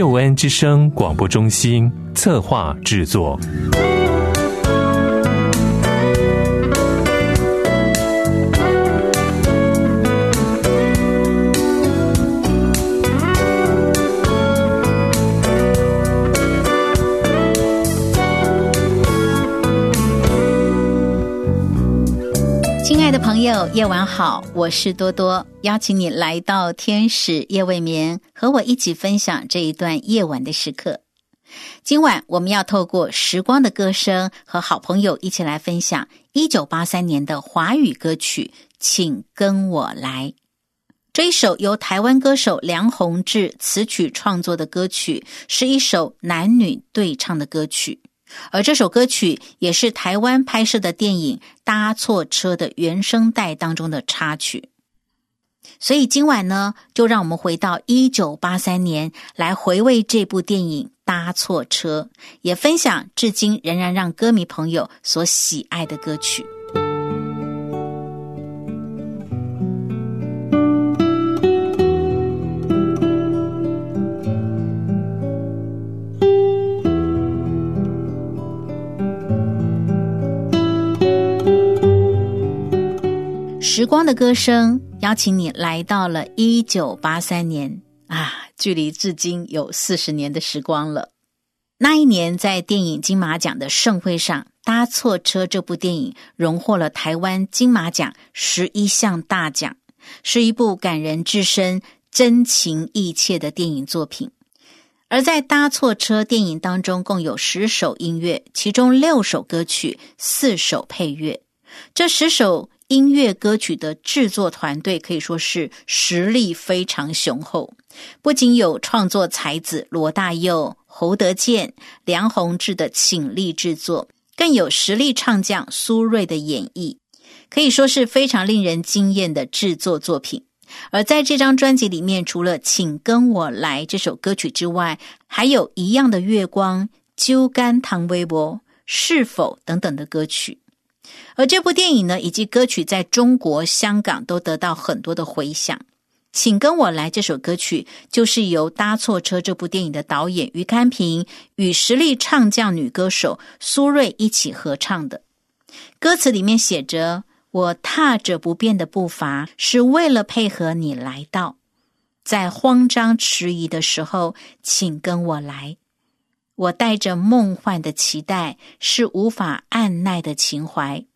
救恩之声广播中心策划制作。友，夜晚好，我是多多，邀请你来到天使夜未眠，和我一起分享这一段夜晚的时刻。今晚我们要透过时光的歌声，和好朋友一起来分享一九八三年的华语歌曲《请跟我来》。这一首由台湾歌手梁宏志词曲创作的歌曲，是一首男女对唱的歌曲。而这首歌曲也是台湾拍摄的电影《搭错车》的原声带当中的插曲，所以今晚呢，就让我们回到一九八三年来回味这部电影《搭错车》，也分享至今仍然让歌迷朋友所喜爱的歌曲。时光的歌声邀请你来到了一九八三年啊，距离至今有四十年的时光了。那一年，在电影金马奖的盛会上，《搭错车》这部电影荣获了台湾金马奖十一项大奖，是一部感人至深、真情意切的电影作品。而在《搭错车》电影当中，共有十首音乐，其中六首歌曲，四首配乐。这十首。音乐歌曲的制作团队可以说是实力非常雄厚，不仅有创作才子罗大佑、侯德健、梁宏志的倾力制作，更有实力唱将苏芮的演绎，可以说是非常令人惊艳的制作作品。而在这张专辑里面，除了《请跟我来》这首歌曲之外，还有一样的月光、揪干唐微博、是否等等的歌曲。而这部电影呢，以及歌曲在中国香港都得到很多的回响。请跟我来这首歌曲，就是由《搭错车》这部电影的导演于堪平与实力唱将女歌手苏芮一起合唱的。歌词里面写着：“我踏着不变的步伐，是为了配合你来到。在慌张迟疑的时候，请跟我来。我带着梦幻的期待，是无法按耐的情怀。”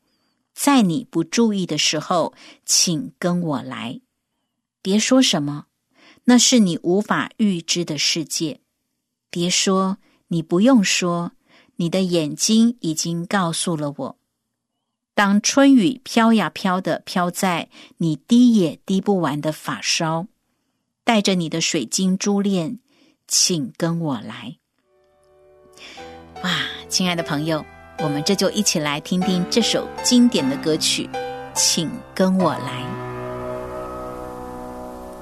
在你不注意的时候，请跟我来。别说什么，那是你无法预知的世界。别说，你不用说，你的眼睛已经告诉了我。当春雨飘呀飘的飘在你滴也滴不完的发梢，带着你的水晶珠链，请跟我来。哇，亲爱的朋友。我们这就一起来听听这首经典的歌曲，请跟我来。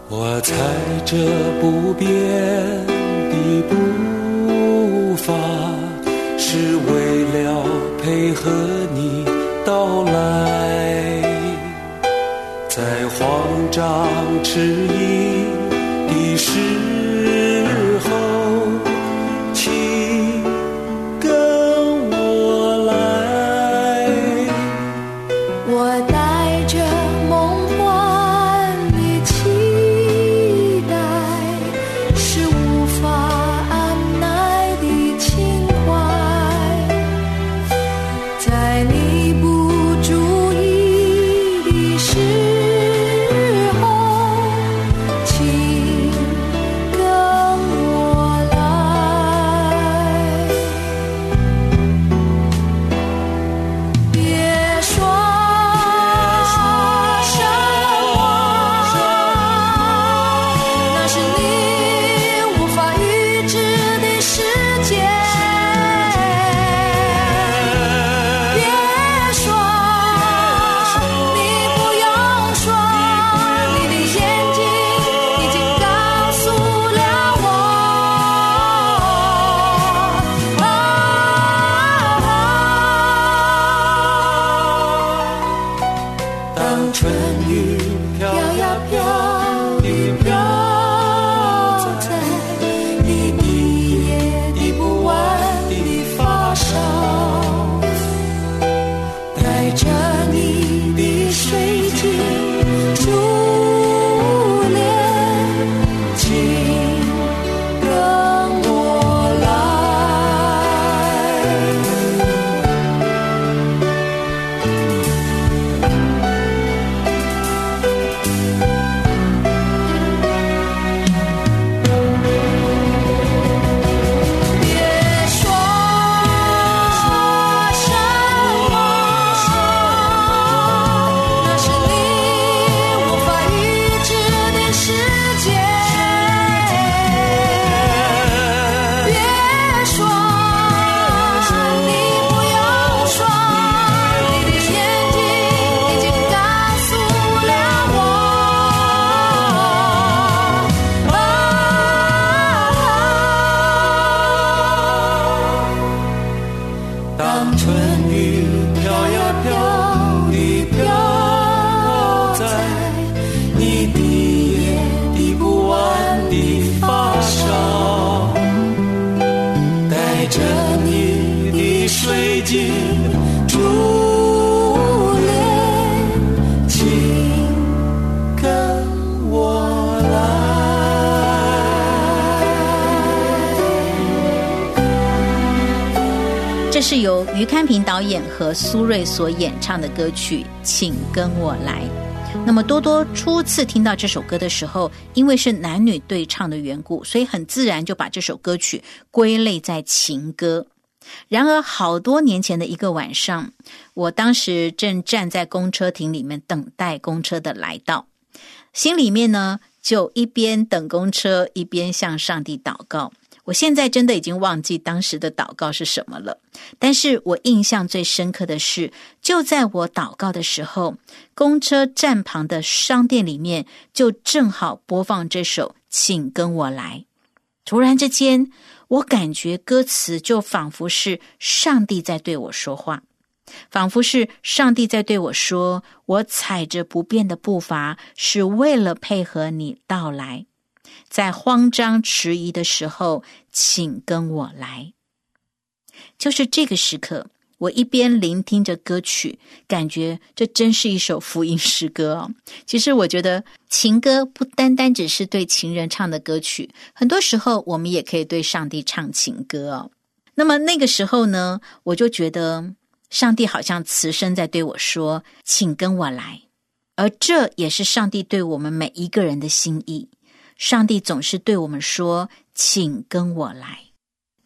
我踩着不变的步伐，是为了配合你到来，在慌张迟疑的水晶珠帘，请跟我来。这是由于堪平导演和苏芮所演唱的歌曲《请跟我来》。那么多多初次听到这首歌的时候，因为是男女对唱的缘故，所以很自然就把这首歌曲归类在情歌。然而，好多年前的一个晚上，我当时正站在公车亭里面等待公车的来到，心里面呢就一边等公车，一边向上帝祷告。我现在真的已经忘记当时的祷告是什么了，但是我印象最深刻的是，就在我祷告的时候，公车站旁的商店里面就正好播放这首《请跟我来》。突然之间，我感觉歌词就仿佛是上帝在对我说话，仿佛是上帝在对我说：“我踩着不变的步伐，是为了配合你到来。”在慌张迟疑的时候，请跟我来。就是这个时刻，我一边聆听着歌曲，感觉这真是一首福音诗歌哦。其实，我觉得情歌不单单只是对情人唱的歌曲，很多时候我们也可以对上帝唱情歌哦。那么那个时候呢，我就觉得上帝好像慈声在对我说：“请跟我来。”而这也是上帝对我们每一个人的心意。上帝总是对我们说：“请跟我来。”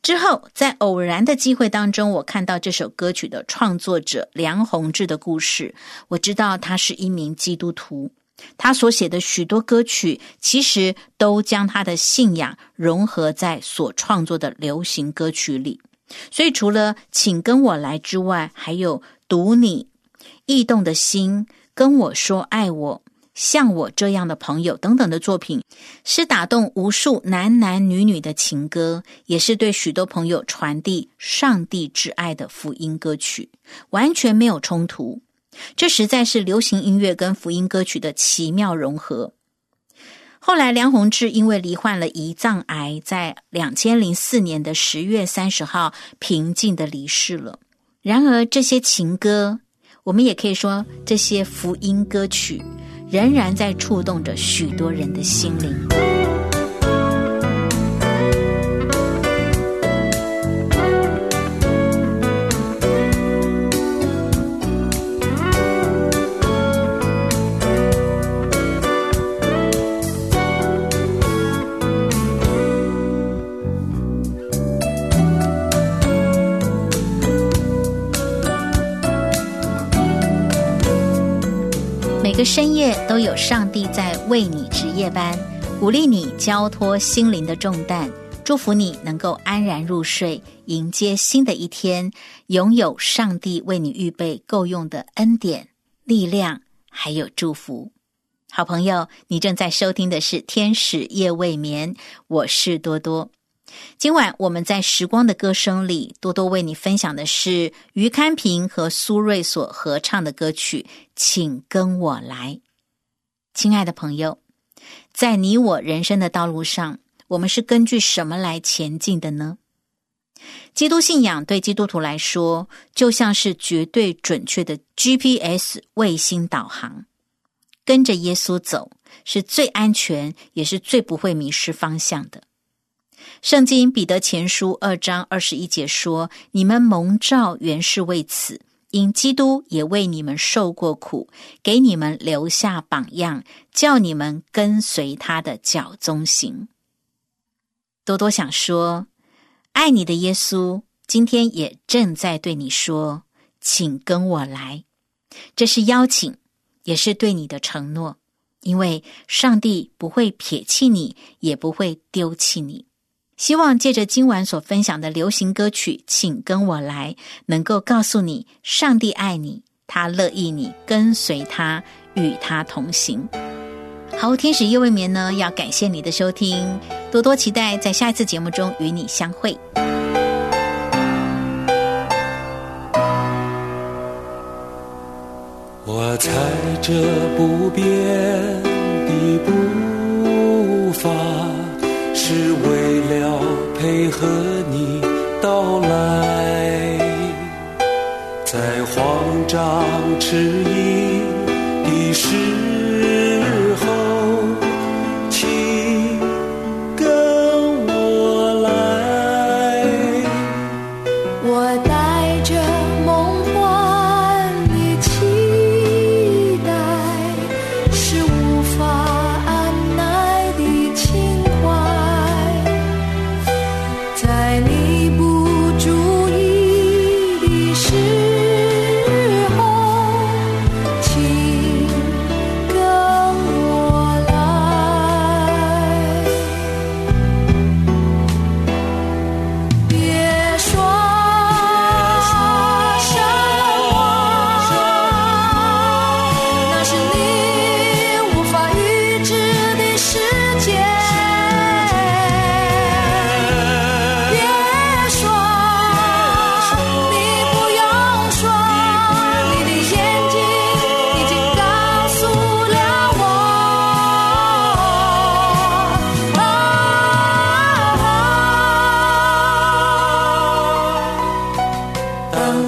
之后，在偶然的机会当中，我看到这首歌曲的创作者梁宏志的故事。我知道他是一名基督徒，他所写的许多歌曲，其实都将他的信仰融合在所创作的流行歌曲里。所以，除了“请跟我来”之外，还有“读你”、“异动的心”、“跟我说爱我”。像我这样的朋友等等的作品，是打动无数男男女女的情歌，也是对许多朋友传递上帝之爱的福音歌曲，完全没有冲突。这实在是流行音乐跟福音歌曲的奇妙融合。后来，梁宏志因为罹患了胰脏癌，在两千零四年的十月三十号平静的离世了。然而，这些情歌，我们也可以说这些福音歌曲。仍然在触动着许多人的心灵。每个深夜都有上帝在为你值夜班，鼓励你交托心灵的重担，祝福你能够安然入睡，迎接新的一天，拥有上帝为你预备够用的恩典、力量，还有祝福。好朋友，你正在收听的是《天使夜未眠》，我是多多。今晚我们在时光的歌声里，多多为你分享的是于堪平和苏芮所合唱的歌曲《请跟我来》。亲爱的朋友，在你我人生的道路上，我们是根据什么来前进的呢？基督信仰对基督徒来说，就像是绝对准确的 GPS 卫星导航，跟着耶稣走是最安全，也是最不会迷失方向的。圣经彼得前书二章二十一节说：“你们蒙召原是为此，因基督也为你们受过苦，给你们留下榜样，叫你们跟随他的脚踪行。”多多想说，爱你的耶稣今天也正在对你说：“请跟我来。”这是邀请，也是对你的承诺，因为上帝不会撇弃你，也不会丢弃你。希望借着今晚所分享的流行歌曲，请跟我来，能够告诉你，上帝爱你，他乐意你跟随他，与他同行。好，天使夜未眠呢，要感谢你的收听，多多期待在下一次节目中与你相会。我踩着不变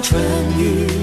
春雨